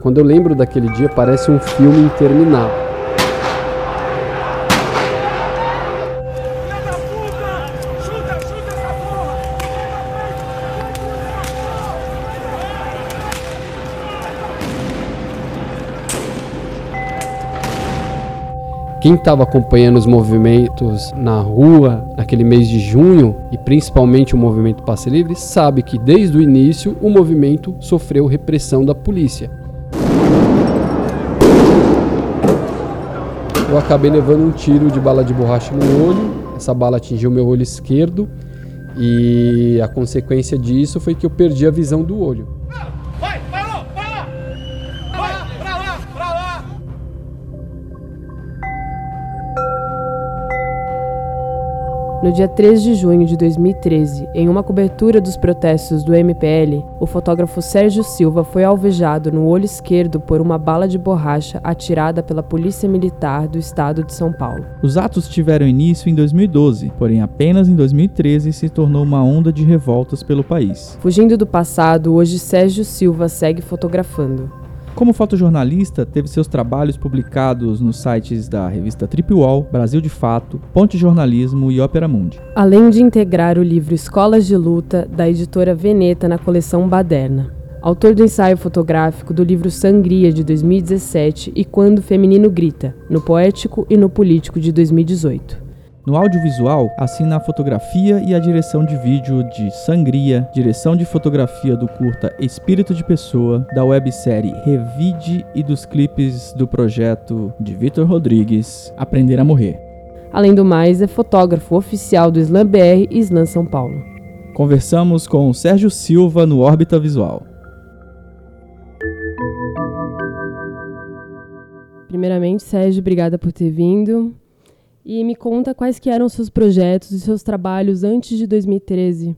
Quando eu lembro daquele dia, parece um filme interminável. Quem estava acompanhando os movimentos na rua naquele mês de junho e principalmente o movimento Passe Livre sabe que desde o início o movimento sofreu repressão da polícia. Eu acabei levando um tiro de bala de borracha no olho, essa bala atingiu meu olho esquerdo e a consequência disso foi que eu perdi a visão do olho. No dia 3 de junho de 2013, em uma cobertura dos protestos do MPL, o fotógrafo Sérgio Silva foi alvejado no olho esquerdo por uma bala de borracha atirada pela Polícia Militar do Estado de São Paulo. Os atos tiveram início em 2012, porém apenas em 2013 se tornou uma onda de revoltas pelo país. Fugindo do passado, hoje Sérgio Silva segue fotografando. Como fotojornalista, teve seus trabalhos publicados nos sites da revista Tripwall, Brasil de Fato, Ponte Jornalismo e Ópera Mundi. Além de integrar o livro Escolas de Luta, da editora Veneta na coleção Baderna. Autor do ensaio fotográfico do livro Sangria de 2017 e Quando o Feminino Grita, no Poético e no Político de 2018. No audiovisual, assina a fotografia e a direção de vídeo de Sangria, direção de fotografia do curta Espírito de Pessoa, da websérie Revide e dos clipes do projeto de Vitor Rodrigues, Aprender a Morrer. Além do mais, é fotógrafo oficial do Slam BR e Slam São Paulo. Conversamos com Sérgio Silva no Órbita Visual. Primeiramente, Sérgio, obrigada por ter vindo. E me conta quais que eram seus projetos e seus trabalhos antes de 2013.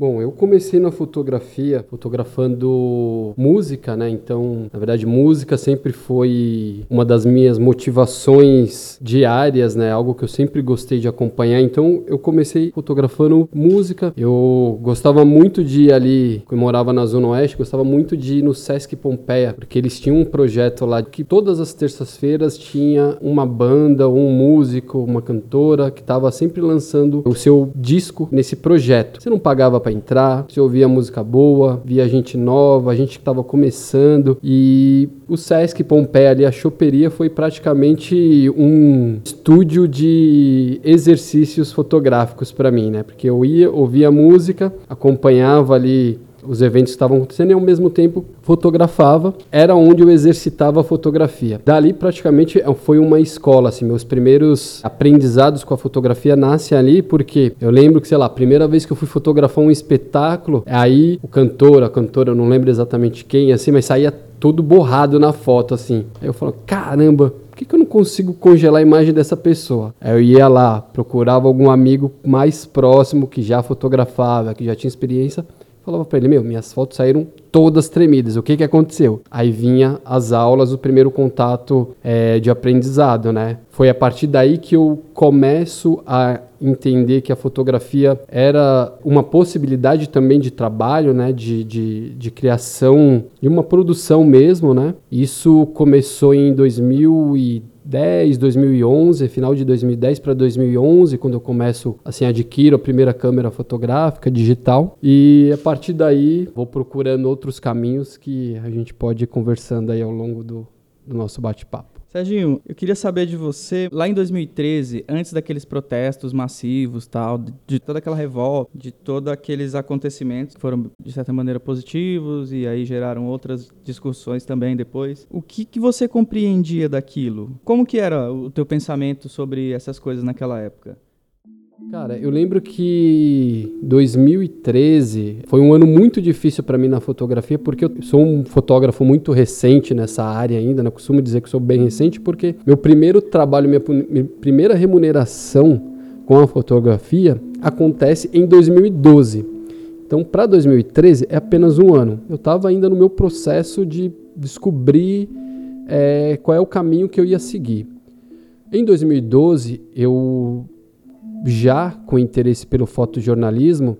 Bom, eu comecei na fotografia, fotografando música, né? Então, na verdade, música sempre foi uma das minhas motivações diárias, né? Algo que eu sempre gostei de acompanhar. Então, eu comecei fotografando música. Eu gostava muito de ir ali, eu morava na Zona Oeste, gostava muito de ir no Sesc Pompeia, porque eles tinham um projeto lá que todas as terças-feiras tinha uma banda, um músico, uma cantora que estava sempre lançando o seu disco nesse projeto. Você não pagava para para entrar, você ouvia música boa, via gente nova, a gente que estava começando e o Sesc Pompeia ali, a choperia foi praticamente um estúdio de exercícios fotográficos para mim, né? Porque eu ia, ouvia música, acompanhava ali os eventos estavam acontecendo e ao mesmo tempo fotografava. Era onde eu exercitava a fotografia. Dali praticamente foi uma escola, assim, meus primeiros aprendizados com a fotografia nascem ali porque eu lembro que, sei lá, a primeira vez que eu fui fotografar um espetáculo, aí o cantor, a cantora, eu não lembro exatamente quem, assim, mas saía todo borrado na foto, assim. Aí eu falo, caramba, que, que eu não consigo congelar a imagem dessa pessoa? Aí eu ia lá, procurava algum amigo mais próximo que já fotografava, que já tinha experiência, Falava para ele, meu, minhas fotos saíram todas tremidas, o que que aconteceu? Aí vinha as aulas, o primeiro contato é, de aprendizado, né? Foi a partir daí que eu começo a entender que a fotografia era uma possibilidade também de trabalho, né? De, de, de criação, de uma produção mesmo, né? Isso começou em 2010, 2010, 2011, final de 2010 para 2011, quando eu começo, assim, adquiro a primeira câmera fotográfica digital. E a partir daí vou procurando outros caminhos que a gente pode ir conversando aí ao longo do, do nosso bate-papo. Serginho, eu queria saber de você, lá em 2013, antes daqueles protestos massivos, tal, de toda aquela revolta, de todos aqueles acontecimentos que foram, de certa maneira, positivos e aí geraram outras discussões também depois. O que, que você compreendia daquilo? Como que era o teu pensamento sobre essas coisas naquela época? Cara, eu lembro que 2013 foi um ano muito difícil para mim na fotografia, porque eu sou um fotógrafo muito recente nessa área ainda, né? Costumo dizer que sou bem recente, porque meu primeiro trabalho, minha, minha primeira remuneração com a fotografia acontece em 2012. Então, para 2013 é apenas um ano. Eu estava ainda no meu processo de descobrir é, qual é o caminho que eu ia seguir. Em 2012, eu já com interesse pelo fotojornalismo,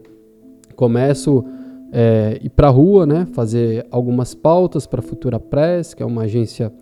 começo é, ir para a rua, né, fazer algumas pautas para a Futura Press, que é uma agência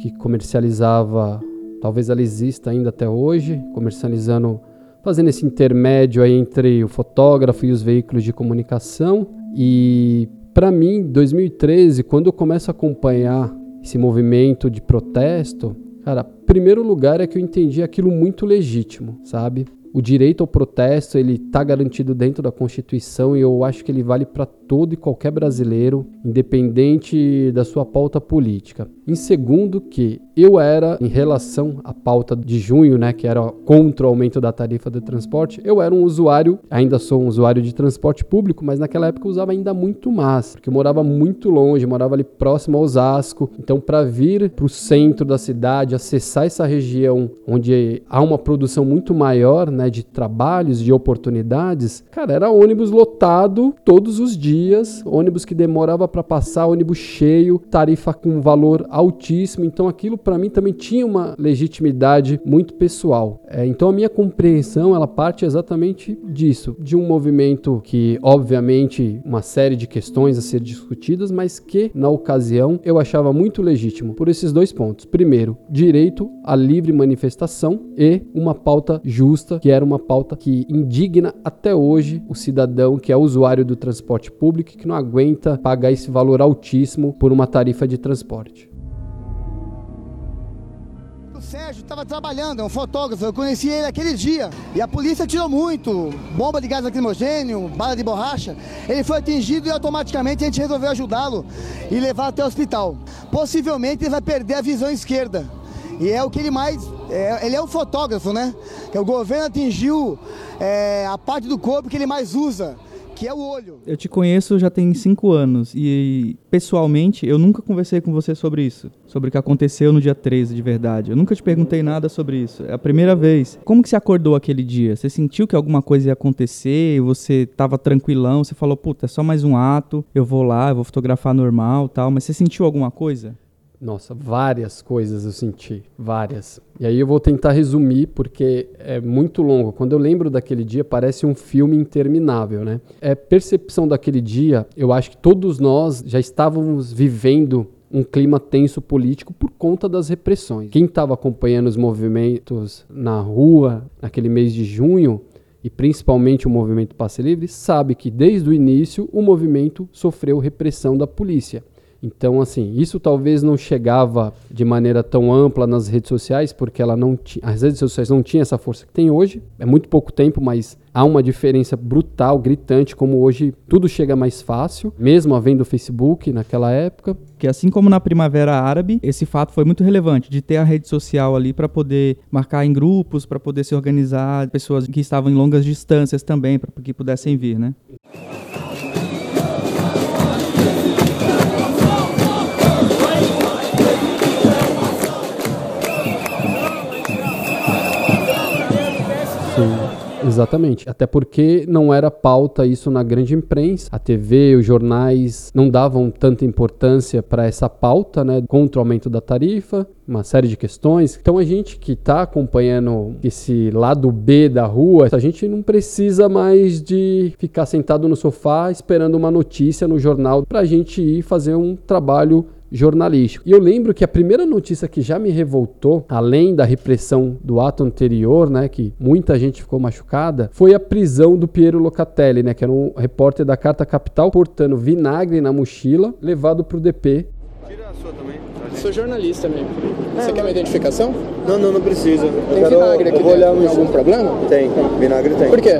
que comercializava, talvez ela exista ainda até hoje, comercializando, fazendo esse intermédio aí entre o fotógrafo e os veículos de comunicação. E para mim, 2013, quando eu começo a acompanhar esse movimento de protesto, cara, primeiro lugar é que eu entendi aquilo muito legítimo, sabe? O direito ao protesto, ele está garantido dentro da Constituição e eu acho que ele vale para todo e qualquer brasileiro, independente da sua pauta política. Em segundo, que eu era, em relação à pauta de junho, né, que era contra o aumento da tarifa do transporte, eu era um usuário, ainda sou um usuário de transporte público, mas naquela época eu usava ainda muito mais, porque eu morava muito longe, morava ali próximo ao Osasco. Então, para vir para o centro da cidade, acessar essa região onde há uma produção muito maior né, de trabalhos, de oportunidades, cara, era ônibus lotado todos os dias dias, ônibus que demorava para passar, ônibus cheio, tarifa com valor altíssimo. Então aquilo para mim também tinha uma legitimidade muito pessoal. É, então a minha compreensão ela parte exatamente disso, de um movimento que obviamente uma série de questões a ser discutidas, mas que na ocasião eu achava muito legítimo por esses dois pontos. Primeiro, direito à livre manifestação e uma pauta justa, que era uma pauta que indigna até hoje o cidadão que é usuário do transporte público público que não aguenta pagar esse valor altíssimo por uma tarifa de transporte. O Sérgio estava trabalhando, é um fotógrafo, eu conheci ele aquele dia. E a polícia tirou muito, bomba de gás lacrimogênio, bala de borracha. Ele foi atingido e automaticamente a gente resolveu ajudá-lo e levar até o hospital. Possivelmente ele vai perder a visão esquerda. E é o que ele mais. É, ele é um fotógrafo, né? Que o governo atingiu é, a parte do corpo que ele mais usa que é o olho. Eu te conheço já tem cinco anos e, pessoalmente, eu nunca conversei com você sobre isso, sobre o que aconteceu no dia 13 de verdade. Eu nunca te perguntei nada sobre isso. É a primeira vez. Como que você acordou aquele dia? Você sentiu que alguma coisa ia acontecer? Você estava tranquilão? Você falou, puta, é só mais um ato, eu vou lá, eu vou fotografar normal tal, mas você sentiu alguma coisa? Nossa, várias coisas eu senti, várias. E aí eu vou tentar resumir porque é muito longo. Quando eu lembro daquele dia, parece um filme interminável, né? É percepção daquele dia, eu acho que todos nós já estávamos vivendo um clima tenso político por conta das repressões. Quem estava acompanhando os movimentos na rua naquele mês de junho, e principalmente o movimento Passe Livre, sabe que desde o início o movimento sofreu repressão da polícia. Então, assim, isso talvez não chegava de maneira tão ampla nas redes sociais, porque ela não as redes sociais não tinham essa força que tem hoje. É muito pouco tempo, mas há uma diferença brutal, gritante, como hoje tudo chega mais fácil, mesmo havendo o Facebook naquela época. Que assim como na Primavera Árabe, esse fato foi muito relevante de ter a rede social ali para poder marcar em grupos, para poder se organizar, pessoas que estavam em longas distâncias também, para que pudessem vir, né? Exatamente. Até porque não era pauta isso na grande imprensa. A TV, os jornais não davam tanta importância para essa pauta, né? Contra o aumento da tarifa, uma série de questões. Então a gente que está acompanhando esse lado B da rua, a gente não precisa mais de ficar sentado no sofá esperando uma notícia no jornal para a gente ir fazer um trabalho jornalístico. E eu lembro que a primeira notícia que já me revoltou, além da repressão do ato anterior, né, que muita gente ficou machucada, foi a prisão do Piero Locatelli, né, que era um repórter da Carta Capital, portando vinagre na mochila, levado para o DP. Tira a sua também. Sou jornalista mesmo. Você quer uma identificação? Não, não, não precisa. Tem quero, vinagre aqui dentro. Tem algum problema? Tem, vinagre tem. Por quê?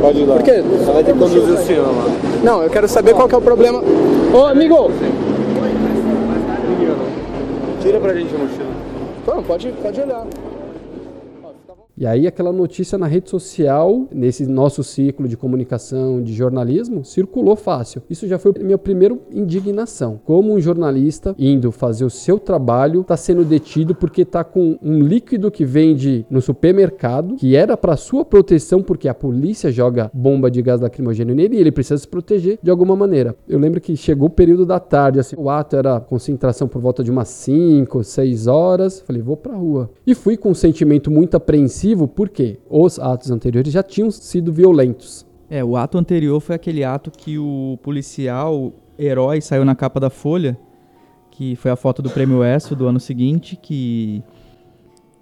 Pode ir lá. Por quê? Você vai ter que conduzir o senhor lá. Não, eu quero saber qual que é o problema. Ô, amigo! Tira pra gente a mochila. Não, pode, pode olhar. E aí aquela notícia na rede social, nesse nosso ciclo de comunicação, de jornalismo, circulou fácil. Isso já foi a minha primeira indignação. Como um jornalista indo fazer o seu trabalho está sendo detido porque está com um líquido que vende no supermercado, que era para sua proteção porque a polícia joga bomba de gás lacrimogêneo nele e ele precisa se proteger de alguma maneira. Eu lembro que chegou o período da tarde, assim, o ato era concentração por volta de umas 5, 6 horas. Falei, vou pra rua. E fui com um sentimento muito apreensivo porque os atos anteriores já tinham sido violentos. É, o ato anterior foi aquele ato que o policial herói saiu na capa da Folha, que foi a foto do Prêmio ESSO do ano seguinte, que,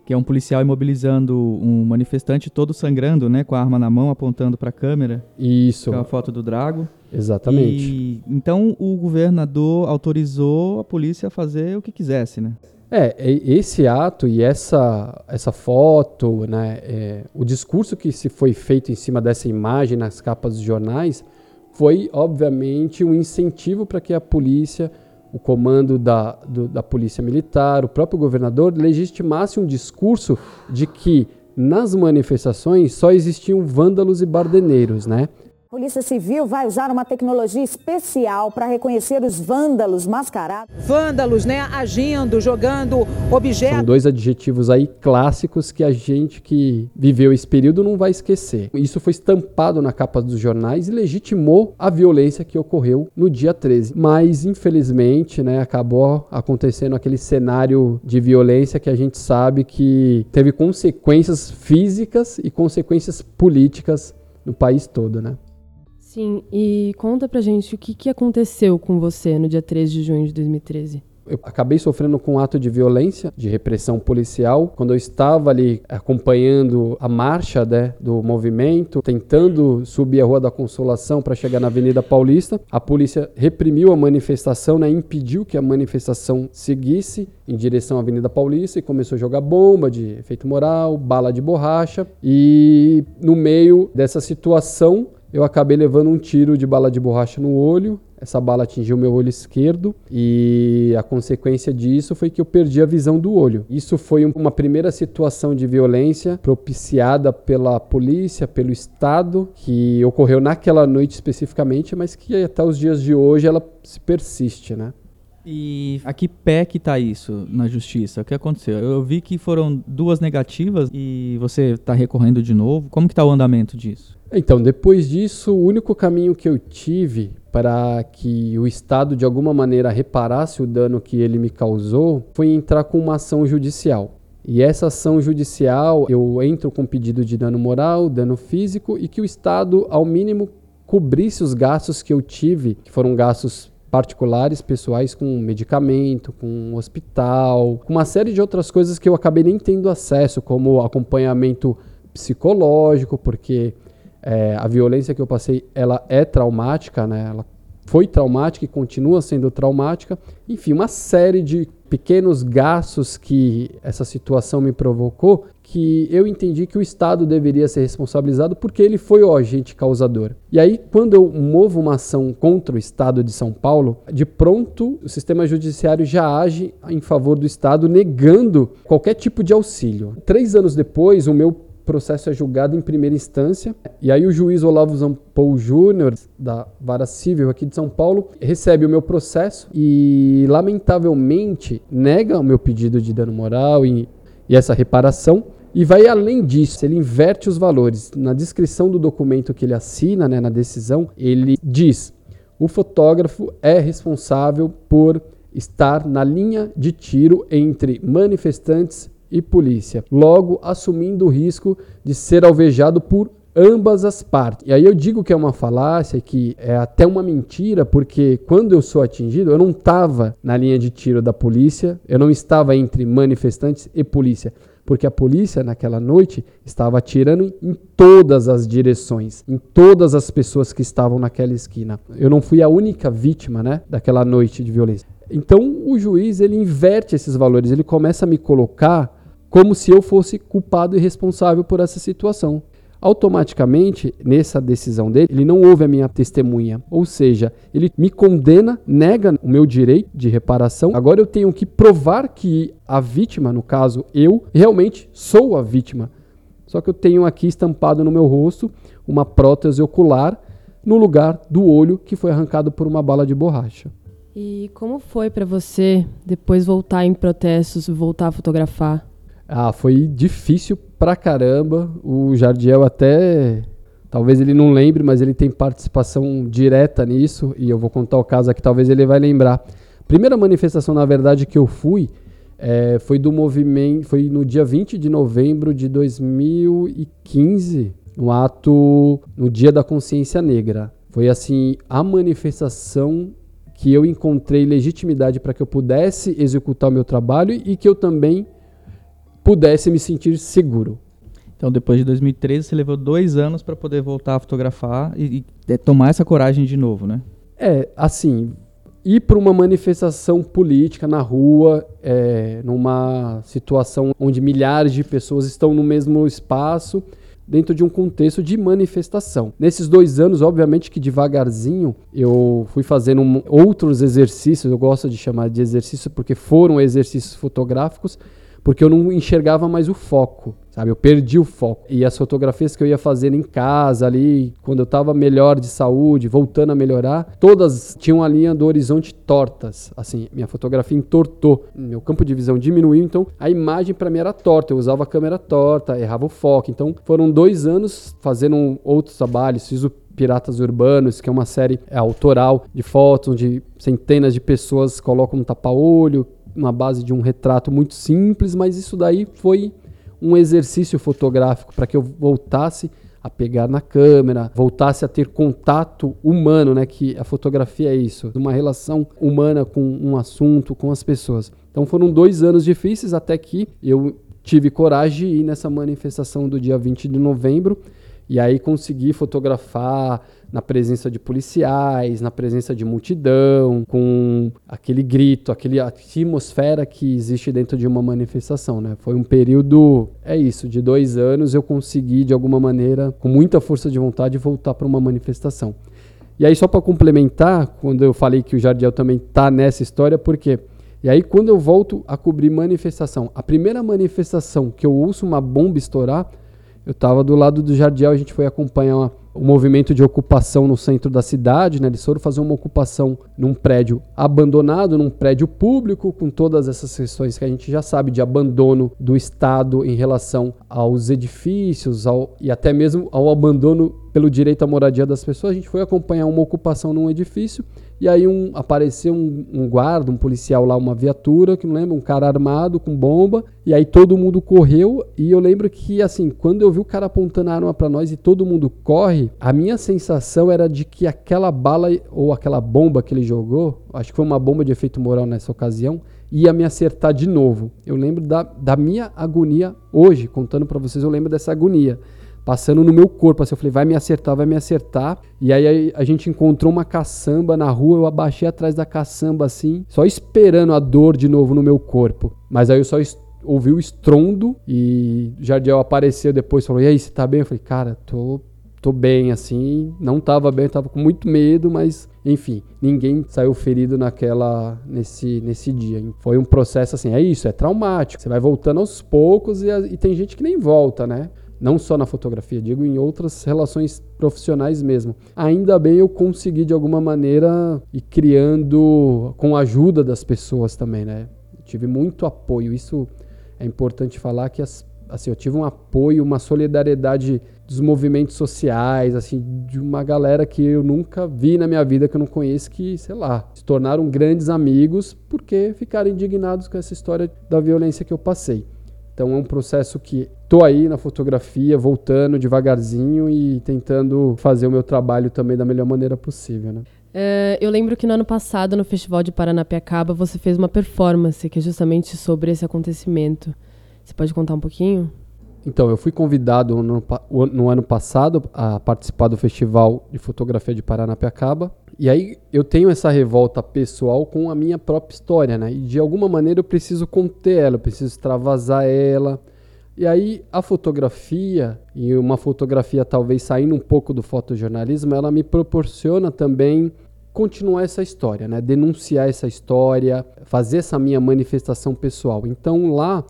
que é um policial imobilizando um manifestante todo sangrando, né, com a arma na mão, apontando para a câmera. Isso. Que é a foto do Drago. Exatamente. E, então o governador autorizou a polícia a fazer o que quisesse, né? É, esse ato e essa, essa foto, né, é, o discurso que se foi feito em cima dessa imagem nas capas dos jornais foi, obviamente, um incentivo para que a polícia, o comando da, do, da polícia militar, o próprio governador legitimasse um discurso de que nas manifestações só existiam vândalos e bardeneiros, né? A Polícia Civil vai usar uma tecnologia especial para reconhecer os vândalos mascarados. Vândalos, né, agindo, jogando objetos. São dois adjetivos aí clássicos que a gente que viveu esse período não vai esquecer. Isso foi estampado na capa dos jornais e legitimou a violência que ocorreu no dia 13. Mas, infelizmente, né, acabou acontecendo aquele cenário de violência que a gente sabe que teve consequências físicas e consequências políticas no país todo, né? Sim, e conta pra gente o que, que aconteceu com você no dia 3 de junho de 2013. Eu acabei sofrendo com um ato de violência, de repressão policial, quando eu estava ali acompanhando a marcha né, do movimento, tentando subir a Rua da Consolação para chegar na Avenida Paulista. A polícia reprimiu a manifestação, né, impediu que a manifestação seguisse em direção à Avenida Paulista e começou a jogar bomba de efeito moral, bala de borracha. E no meio dessa situação, eu acabei levando um tiro de bala de borracha no olho. Essa bala atingiu meu olho esquerdo e a consequência disso foi que eu perdi a visão do olho. Isso foi uma primeira situação de violência propiciada pela polícia, pelo Estado, que ocorreu naquela noite especificamente, mas que até os dias de hoje ela se persiste, né? E a que pé que tá isso na justiça? O que aconteceu? Eu vi que foram duas negativas e você está recorrendo de novo. Como que tá o andamento disso? Então, depois disso, o único caminho que eu tive para que o Estado de alguma maneira reparasse o dano que ele me causou foi entrar com uma ação judicial. E essa ação judicial, eu entro com pedido de dano moral, dano físico e que o Estado, ao mínimo, cobrisse os gastos que eu tive, que foram gastos particulares, pessoais, com medicamento, com hospital, com uma série de outras coisas que eu acabei nem tendo acesso, como acompanhamento psicológico, porque é, a violência que eu passei, ela é traumática, né? Ela foi traumática e continua sendo traumática. Enfim, uma série de pequenos gastos que essa situação me provocou, que eu entendi que o Estado deveria ser responsabilizado porque ele foi o agente causador. E aí, quando eu movo uma ação contra o Estado de São Paulo, de pronto o sistema judiciário já age em favor do Estado, negando qualquer tipo de auxílio. Três anos depois, o meu processo é julgado em primeira instância. E aí o juiz Olavo Zampou Júnior, da Vara Civil aqui de São Paulo, recebe o meu processo e, lamentavelmente, nega o meu pedido de dano moral e, e essa reparação. E vai além disso, ele inverte os valores. Na descrição do documento que ele assina, né, na decisão, ele diz: o fotógrafo é responsável por estar na linha de tiro entre manifestantes e polícia, logo assumindo o risco de ser alvejado por ambas as partes. E aí eu digo que é uma falácia, que é até uma mentira, porque quando eu sou atingido, eu não estava na linha de tiro da polícia, eu não estava entre manifestantes e polícia, porque a polícia naquela noite estava atirando em todas as direções, em todas as pessoas que estavam naquela esquina. Eu não fui a única vítima, né, daquela noite de violência. Então o juiz ele inverte esses valores, ele começa a me colocar como se eu fosse culpado e responsável por essa situação. Automaticamente, nessa decisão dele, ele não ouve a minha testemunha, ou seja, ele me condena, nega o meu direito de reparação. Agora eu tenho que provar que a vítima, no caso eu, realmente sou a vítima. Só que eu tenho aqui estampado no meu rosto uma prótese ocular no lugar do olho que foi arrancado por uma bala de borracha. E como foi para você depois voltar em protestos, voltar a fotografar? Ah, foi difícil pra caramba. O Jardiel até. Talvez ele não lembre, mas ele tem participação direta nisso. E eu vou contar o caso aqui, talvez ele vai lembrar. Primeira manifestação, na verdade, que eu fui é, foi do movimento. Foi no dia 20 de novembro de 2015. no ato no Dia da Consciência Negra. Foi assim a manifestação que eu encontrei legitimidade para que eu pudesse executar o meu trabalho e que eu também pudesse me sentir seguro. Então, depois de 2013, você levou dois anos para poder voltar a fotografar e, e, tomar essa coragem de novo, né? É, assim, ir para uma manifestação política na rua, é, numa situação onde milhares de pessoas estão no mesmo espaço, dentro de um contexto de manifestação. Nesses dois anos, obviamente que devagarzinho, eu fui fazendo um, outros exercícios, eu gosto de chamar de exercício porque foram exercícios fotográficos, porque eu não enxergava mais o foco, sabe? Eu perdi o foco. E as fotografias que eu ia fazendo em casa ali, quando eu estava melhor de saúde, voltando a melhorar, todas tinham a linha do horizonte tortas. Assim, minha fotografia entortou, meu campo de visão diminuiu, então a imagem para mim era torta. Eu usava a câmera torta, errava o foco. Então foram dois anos fazendo outros trabalhos, fiz o Piratas Urbanos, que é uma série autoral de fotos onde centenas de pessoas colocam um tapa-olho, uma base de um retrato muito simples, mas isso daí foi um exercício fotográfico para que eu voltasse a pegar na câmera, voltasse a ter contato humano, né, que a fotografia é isso, uma relação humana com um assunto, com as pessoas. Então foram dois anos difíceis até que eu tive coragem de ir nessa manifestação do dia 20 de novembro e aí consegui fotografar na presença de policiais, na presença de multidão, com aquele grito, aquele atmosfera que existe dentro de uma manifestação, né? Foi um período, é isso, de dois anos eu consegui de alguma maneira, com muita força de vontade, voltar para uma manifestação. E aí só para complementar, quando eu falei que o Jardiel também tá nessa história, por quê? E aí quando eu volto a cobrir manifestação, a primeira manifestação que eu ouço uma bomba estourar, eu estava do lado do Jardiel, a gente foi acompanhar uma o movimento de ocupação no centro da cidade, né? Eles foram fazer uma ocupação num prédio abandonado, num prédio público, com todas essas questões que a gente já sabe de abandono do Estado em relação aos edifícios ao, e até mesmo ao abandono pelo direito à moradia das pessoas. A gente foi acompanhar uma ocupação num edifício e aí um, apareceu um, um, guarda, um policial lá, uma viatura, que não lembro, um cara armado com bomba. E aí todo mundo correu. E eu lembro que, assim, quando eu vi o cara apontando a arma para nós e todo mundo corre, a minha sensação era de que aquela bala ou aquela bomba que ele jogou, acho que foi uma bomba de efeito moral nessa ocasião, ia me acertar de novo. Eu lembro da, da minha agonia hoje, contando para vocês, eu lembro dessa agonia passando no meu corpo. Assim, eu falei, vai me acertar, vai me acertar. E aí a gente encontrou uma caçamba na rua, eu abaixei atrás da caçamba assim, só esperando a dor de novo no meu corpo. Mas aí eu só ouvi o estrondo e Jardiel apareceu depois falou: E aí, você tá bem? Eu falei, cara, tô, tô bem assim. Não tava bem, tava com muito medo, mas enfim, ninguém saiu ferido naquela nesse, nesse dia. Foi um processo assim, é isso, é traumático. Você vai voltando aos poucos e, e tem gente que nem volta, né? Não só na fotografia, digo em outras relações profissionais mesmo. Ainda bem eu consegui de alguma maneira ir criando com a ajuda das pessoas também, né? tive muito apoio. Isso é importante falar que as, assim, eu tive um apoio, uma solidariedade dos movimentos sociais, assim, de uma galera que eu nunca vi na minha vida que eu não conheço que, sei lá, se tornaram grandes amigos porque ficaram indignados com essa história da violência que eu passei. Então é um processo que tô aí na fotografia, voltando devagarzinho e tentando fazer o meu trabalho também da melhor maneira possível, né? É, eu lembro que no ano passado, no Festival de Paranapiacaba, você fez uma performance que é justamente sobre esse acontecimento. Você pode contar um pouquinho? Então, eu fui convidado no, no ano passado a participar do Festival de Fotografia de Paranapiacaba. E aí eu tenho essa revolta pessoal com a minha própria história, né? E de alguma maneira eu preciso conter ela, eu preciso extravasar ela. E aí a fotografia, e uma fotografia talvez saindo um pouco do fotojornalismo, ela me proporciona também continuar essa história, né? Denunciar essa história, fazer essa minha manifestação pessoal. Então lá,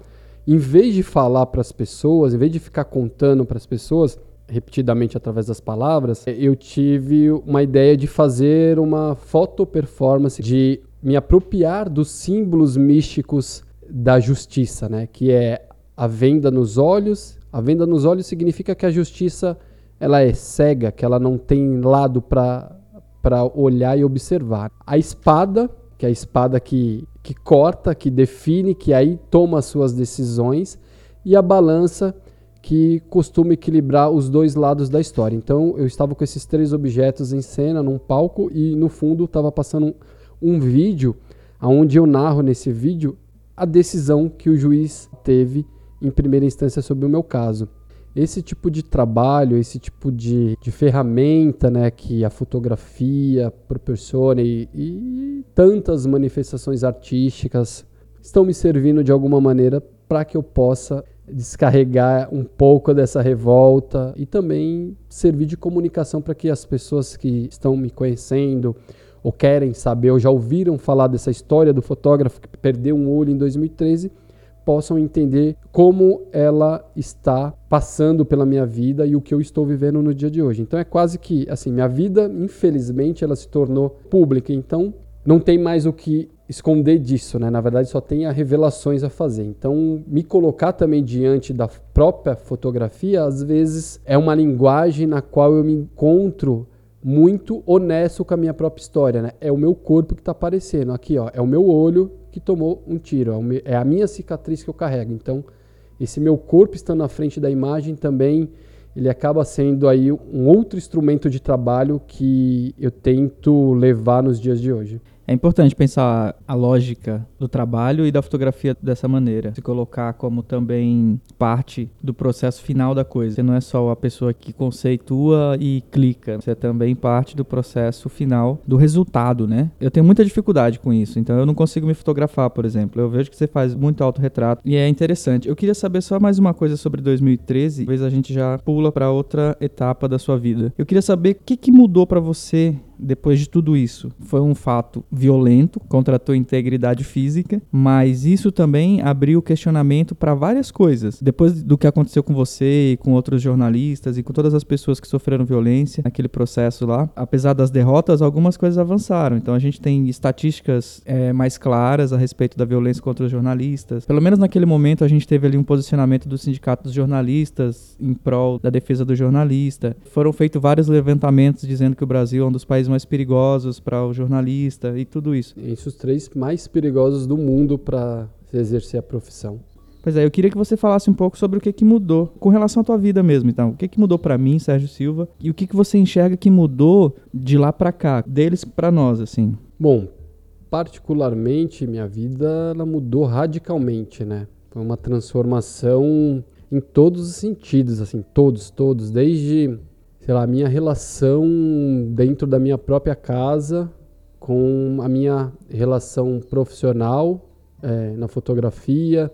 em vez de falar para as pessoas, em vez de ficar contando para as pessoas, repetidamente através das palavras, eu tive uma ideia de fazer uma foto performance, de me apropriar dos símbolos místicos da justiça, né? Que é a venda nos olhos. A venda nos olhos significa que a justiça ela é cega, que ela não tem lado para olhar e observar. A espada, que é a espada que, que corta, que define, que aí toma as suas decisões, e a balança, que costuma equilibrar os dois lados da história. Então eu estava com esses três objetos em cena num palco e no fundo estava passando um, um vídeo onde eu narro nesse vídeo a decisão que o juiz teve em primeira instância sobre o meu caso. Esse tipo de trabalho, esse tipo de, de ferramenta né, que a fotografia proporciona e, e tantas manifestações artísticas estão me servindo de alguma maneira para que eu possa descarregar um pouco dessa revolta e também servir de comunicação para que as pessoas que estão me conhecendo ou querem saber ou já ouviram falar dessa história do fotógrafo que perdeu um olho em 2013 possam entender como ela está passando pela minha vida e o que eu estou vivendo no dia de hoje. Então é quase que assim, minha vida, infelizmente, ela se tornou pública, então não tem mais o que esconder disso, né? Na verdade, só tem revelações a fazer. Então, me colocar também diante da própria fotografia, às vezes é uma linguagem na qual eu me encontro muito honesto com a minha própria história, né? É o meu corpo que está aparecendo aqui, ó. É o meu olho que tomou um tiro, é, é a minha cicatriz que eu carrego. Então, esse meu corpo estando na frente da imagem também ele acaba sendo aí um outro instrumento de trabalho que eu tento levar nos dias de hoje. É importante pensar a lógica do trabalho e da fotografia dessa maneira. Se colocar como também parte do processo final da coisa. Você não é só a pessoa que conceitua e clica. Você é também parte do processo final do resultado, né? Eu tenho muita dificuldade com isso. Então eu não consigo me fotografar, por exemplo. Eu vejo que você faz muito autorretrato e é interessante. Eu queria saber só mais uma coisa sobre 2013. Talvez a gente já pula para outra etapa da sua vida. Eu queria saber o que, que mudou para você depois de tudo isso. Foi um fato violento contra a tua integridade física, mas isso também abriu questionamento para várias coisas. Depois do que aconteceu com você e com outros jornalistas e com todas as pessoas que sofreram violência naquele processo lá, apesar das derrotas, algumas coisas avançaram. Então a gente tem estatísticas é, mais claras a respeito da violência contra os jornalistas. Pelo menos naquele momento a gente teve ali um posicionamento do sindicato dos jornalistas em prol da defesa do jornalista. Foram feitos vários levantamentos dizendo que o Brasil é um dos países mais perigosos para o jornalista e tudo isso. Esses os três mais perigosos do mundo para exercer a profissão. Pois é, eu queria que você falasse um pouco sobre o que, que mudou com relação à tua vida mesmo, então. O que, que mudou para mim, Sérgio Silva, e o que, que você enxerga que mudou de lá para cá, deles para nós, assim? Bom, particularmente minha vida ela mudou radicalmente, né? Foi uma transformação em todos os sentidos, assim, todos, todos, desde sei lá, a minha relação dentro da minha própria casa com a minha relação profissional é, na fotografia,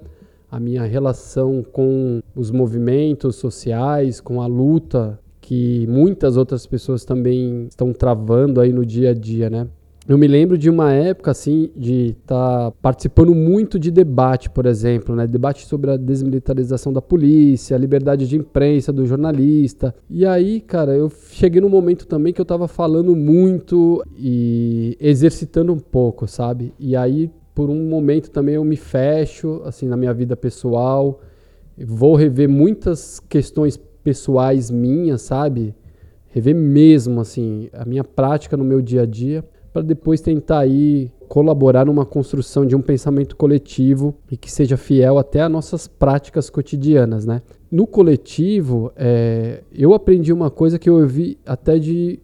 a minha relação com os movimentos sociais, com a luta que muitas outras pessoas também estão travando aí no dia a dia, né? Eu me lembro de uma época assim de estar tá participando muito de debate, por exemplo, né? Debate sobre a desmilitarização da polícia, a liberdade de imprensa do jornalista. E aí, cara, eu cheguei num momento também que eu estava falando muito e exercitando um pouco, sabe? E aí, por um momento também eu me fecho assim na minha vida pessoal. Vou rever muitas questões pessoais minhas, sabe? Rever mesmo assim a minha prática no meu dia a dia para depois tentar aí colaborar numa construção de um pensamento coletivo e que seja fiel até às nossas práticas cotidianas, né? No coletivo, é, eu aprendi uma coisa que eu ouvi até de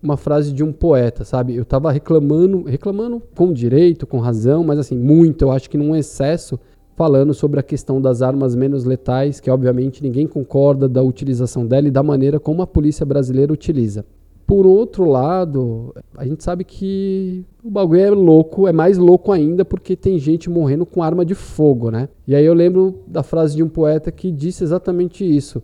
uma frase de um poeta, sabe? Eu estava reclamando, reclamando com direito, com razão, mas assim, muito, eu acho que num excesso, falando sobre a questão das armas menos letais, que obviamente ninguém concorda da utilização dela e da maneira como a polícia brasileira utiliza. Por outro lado, a gente sabe que o bagulho é louco, é mais louco ainda porque tem gente morrendo com arma de fogo, né? E aí eu lembro da frase de um poeta que disse exatamente isso.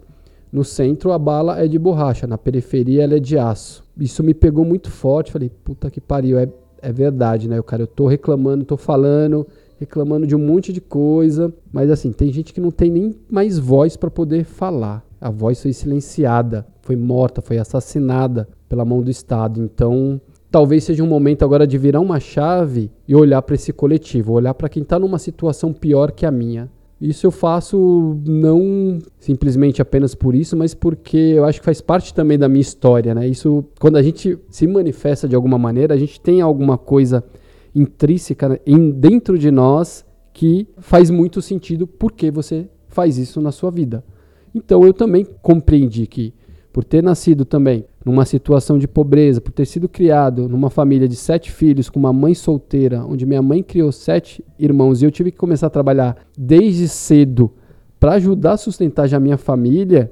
No centro a bala é de borracha, na periferia ela é de aço. Isso me pegou muito forte, falei, puta que pariu, é, é verdade, né? O cara, eu tô reclamando, tô falando, reclamando de um monte de coisa, mas assim, tem gente que não tem nem mais voz para poder falar. A voz foi silenciada, foi morta, foi assassinada pela mão do Estado. Então, talvez seja um momento agora de virar uma chave e olhar para esse coletivo, olhar para quem está numa situação pior que a minha. Isso eu faço não simplesmente apenas por isso, mas porque eu acho que faz parte também da minha história, né? Isso, quando a gente se manifesta de alguma maneira, a gente tem alguma coisa intrínseca né, em, dentro de nós que faz muito sentido porque você faz isso na sua vida. Então eu também compreendi que, por ter nascido também numa situação de pobreza, por ter sido criado numa família de sete filhos, com uma mãe solteira, onde minha mãe criou sete irmãos e eu tive que começar a trabalhar desde cedo para ajudar a sustentar já a minha família,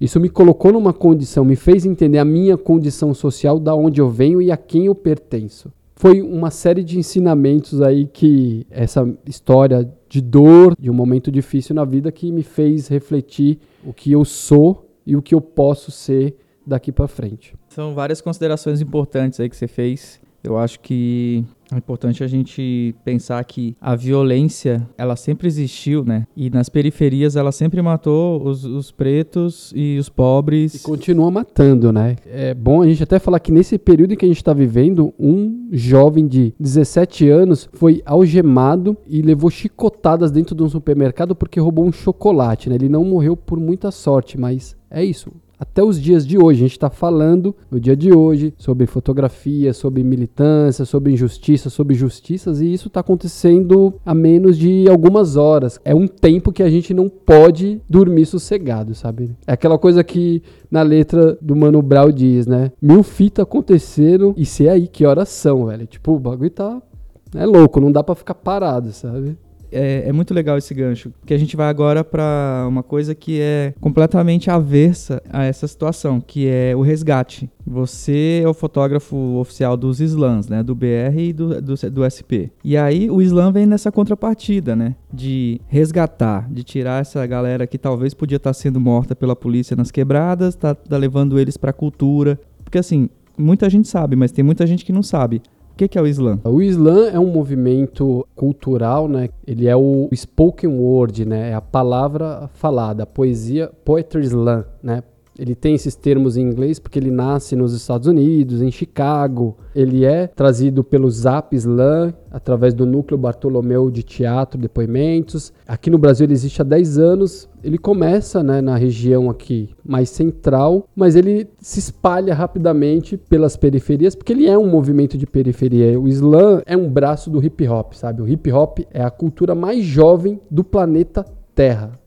isso me colocou numa condição, me fez entender a minha condição social, da onde eu venho e a quem eu pertenço. Foi uma série de ensinamentos aí que essa história de dor, de um momento difícil na vida que me fez refletir o que eu sou e o que eu posso ser daqui para frente. São várias considerações importantes aí que você fez. Eu acho que é importante a gente pensar que a violência, ela sempre existiu, né? E nas periferias ela sempre matou os, os pretos e os pobres. E continua matando, né? É bom a gente até falar que nesse período em que a gente está vivendo, um jovem de 17 anos foi algemado e levou chicotadas dentro de um supermercado porque roubou um chocolate, né? Ele não morreu por muita sorte, mas é isso até os dias de hoje. A gente está falando no dia de hoje sobre fotografia, sobre militância, sobre injustiça, sobre justiças, e isso está acontecendo a menos de algumas horas. É um tempo que a gente não pode dormir sossegado, sabe? É aquela coisa que na letra do Mano Brown diz, né? Mil fitas aconteceram e sei aí que horas são, velho. Tipo, o bagulho tá. É louco, não dá para ficar parado, sabe? É, é, muito legal esse gancho, porque a gente vai agora para uma coisa que é completamente aversa a essa situação, que é o resgate. Você é o fotógrafo oficial dos slams, né, do BR e do, do, do SP. E aí o slam vem nessa contrapartida, né, de resgatar, de tirar essa galera que talvez podia estar tá sendo morta pela polícia nas quebradas, tá, tá levando eles para a cultura, porque assim muita gente sabe, mas tem muita gente que não sabe. O que, que, é o Islã? O Islã é um movimento cultural, né? Ele é o spoken word, né? É a palavra falada, a poesia, poetry slam, né? Ele tem esses termos em inglês porque ele nasce nos Estados Unidos, em Chicago. Ele é trazido pelo Zap Slam, através do Núcleo Bartolomeu de Teatro Depoimentos. Aqui no Brasil ele existe há 10 anos. Ele começa né, na região aqui mais central, mas ele se espalha rapidamente pelas periferias, porque ele é um movimento de periferia. O Slam é um braço do hip hop, sabe? O hip hop é a cultura mais jovem do planeta Terra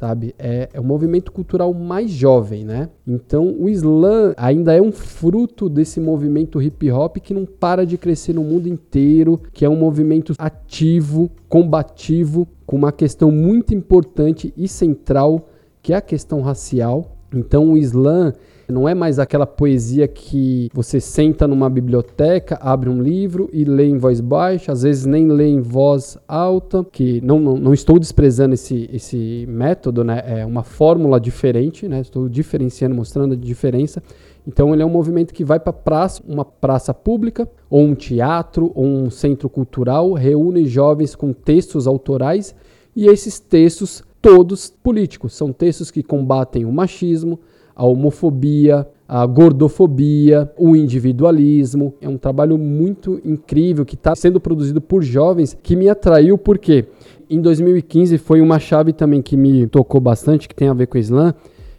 sabe? É, é o movimento cultural mais jovem, né? Então o slam ainda é um fruto desse movimento hip hop que não para de crescer no mundo inteiro, que é um movimento ativo, combativo, com uma questão muito importante e central, que é a questão racial. Então o slam não é mais aquela poesia que você senta numa biblioteca, abre um livro e lê em voz baixa, às vezes nem lê em voz alta, que não, não, não estou desprezando esse, esse método, né? É uma fórmula diferente, né? Estou diferenciando, mostrando a diferença. Então ele é um movimento que vai para praça, uma praça pública, ou um teatro, ou um centro cultural, reúne jovens com textos autorais e esses textos todos políticos, são textos que combatem o machismo, a homofobia, a gordofobia, o individualismo. É um trabalho muito incrível que está sendo produzido por jovens que me atraiu porque em 2015 foi uma chave também que me tocou bastante, que tem a ver com o Islã,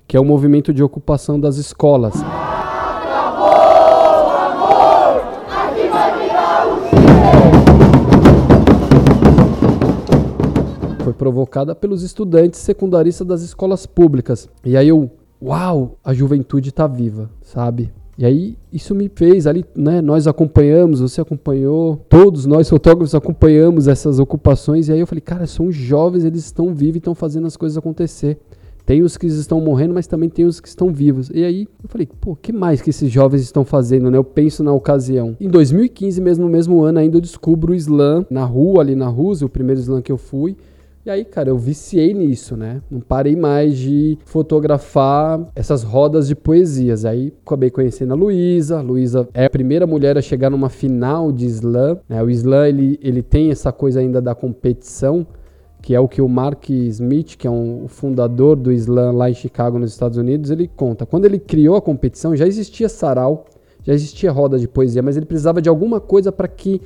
que é o movimento de ocupação das escolas. Foi provocada pelos estudantes secundaristas das escolas públicas. E aí eu uau, a juventude está viva, sabe? E aí isso me fez ali, né? Nós acompanhamos, você acompanhou, todos nós fotógrafos acompanhamos essas ocupações. E aí eu falei, cara, são jovens, eles estão vivos e estão fazendo as coisas acontecer. Tem os que estão morrendo, mas também tem os que estão vivos. E aí eu falei, pô, que mais que esses jovens estão fazendo, né? Eu penso na ocasião. Em 2015, mesmo no mesmo ano, ainda eu descubro o slam na rua, ali na Rússia, o primeiro slam que eu fui. E aí, cara, eu viciei nisso, né? Não parei mais de fotografar essas rodas de poesias. Aí acabei conhecendo a Luísa. Luísa é a primeira mulher a chegar numa final de slam. Né? O slam, ele, ele tem essa coisa ainda da competição, que é o que o Mark Smith, que é um, o fundador do slam lá em Chicago, nos Estados Unidos, ele conta. Quando ele criou a competição, já existia sarau, já existia roda de poesia, mas ele precisava de alguma coisa para que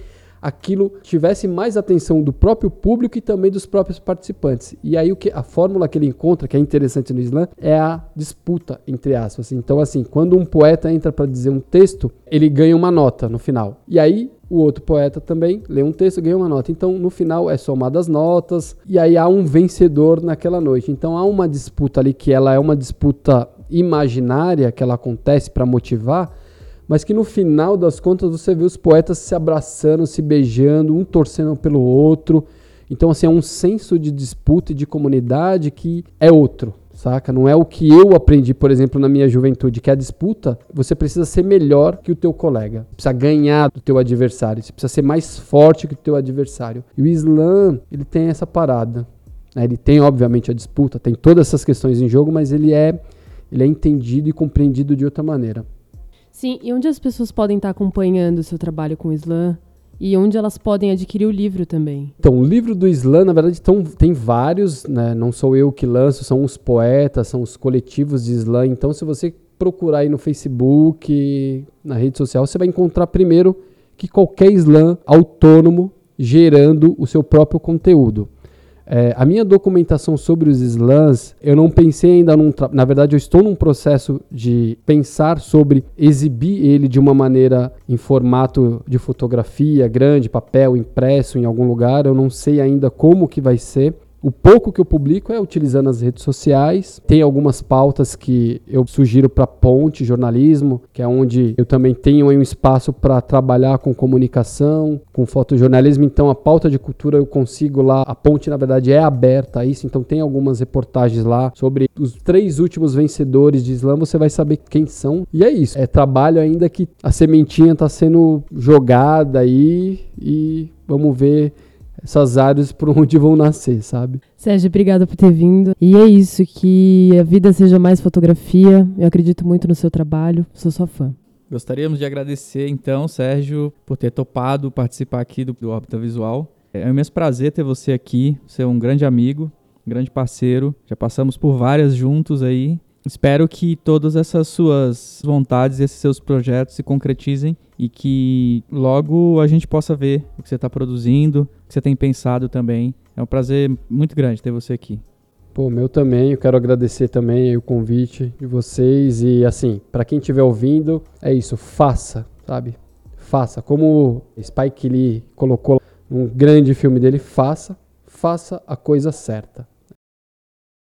aquilo tivesse mais atenção do próprio público e também dos próprios participantes. E aí o que a fórmula que ele encontra, que é interessante no slam, é a disputa entre aspas. Então assim, quando um poeta entra para dizer um texto, ele ganha uma nota no final. E aí o outro poeta também lê um texto, ganha uma nota. Então, no final é somado notas e aí há um vencedor naquela noite. Então, há uma disputa ali que ela é uma disputa imaginária que ela acontece para motivar, mas que no final das contas você vê os poetas se abraçando, se beijando, um torcendo pelo outro. Então, assim, é um senso de disputa e de comunidade que é outro, saca? Não é o que eu aprendi, por exemplo, na minha juventude, que é a disputa, você precisa ser melhor que o teu colega, precisa ganhar do teu adversário, você precisa ser mais forte que o teu adversário. E o Islã, ele tem essa parada. Né? Ele tem, obviamente, a disputa, tem todas essas questões em jogo, mas ele é, ele é entendido e compreendido de outra maneira. Sim, e onde as pessoas podem estar acompanhando o seu trabalho com o Islã? E onde elas podem adquirir o livro também? Então, o livro do Islã, na verdade, tão, tem vários, né? não sou eu que lanço, são os poetas, são os coletivos de Islã. Então, se você procurar aí no Facebook, na rede social, você vai encontrar primeiro que qualquer Islã autônomo gerando o seu próprio conteúdo. É, a minha documentação sobre os slams, eu não pensei ainda num. Na verdade, eu estou num processo de pensar sobre exibir ele de uma maneira em formato de fotografia grande, papel impresso em algum lugar. Eu não sei ainda como que vai ser. O pouco que eu publico é utilizando as redes sociais. Tem algumas pautas que eu sugiro para Ponte Jornalismo, que é onde eu também tenho um espaço para trabalhar com comunicação, com fotojornalismo. Então, a pauta de cultura eu consigo lá. A Ponte, na verdade, é aberta a isso. Então, tem algumas reportagens lá sobre os três últimos vencedores de slam. Você vai saber quem são. E é isso. É trabalho ainda que a sementinha está sendo jogada aí e vamos ver essas áreas por onde vão nascer, sabe? Sérgio, obrigada por ter vindo. E é isso, que a vida seja mais fotografia. Eu acredito muito no seu trabalho, sou sua fã. Gostaríamos de agradecer, então, Sérgio, por ter topado participar aqui do, do Órbita Visual. É um imenso prazer ter você aqui, você é um grande amigo, um grande parceiro. Já passamos por várias juntos aí. Espero que todas essas suas vontades, esses seus projetos se concretizem e que logo a gente possa ver o que você está produzindo, o que você tem pensado também. É um prazer muito grande ter você aqui. Pô, meu também. Eu quero agradecer também o convite de vocês e assim, para quem estiver ouvindo, é isso, faça, sabe? Faça. Como Spike Lee colocou num grande filme dele, faça, faça a coisa certa.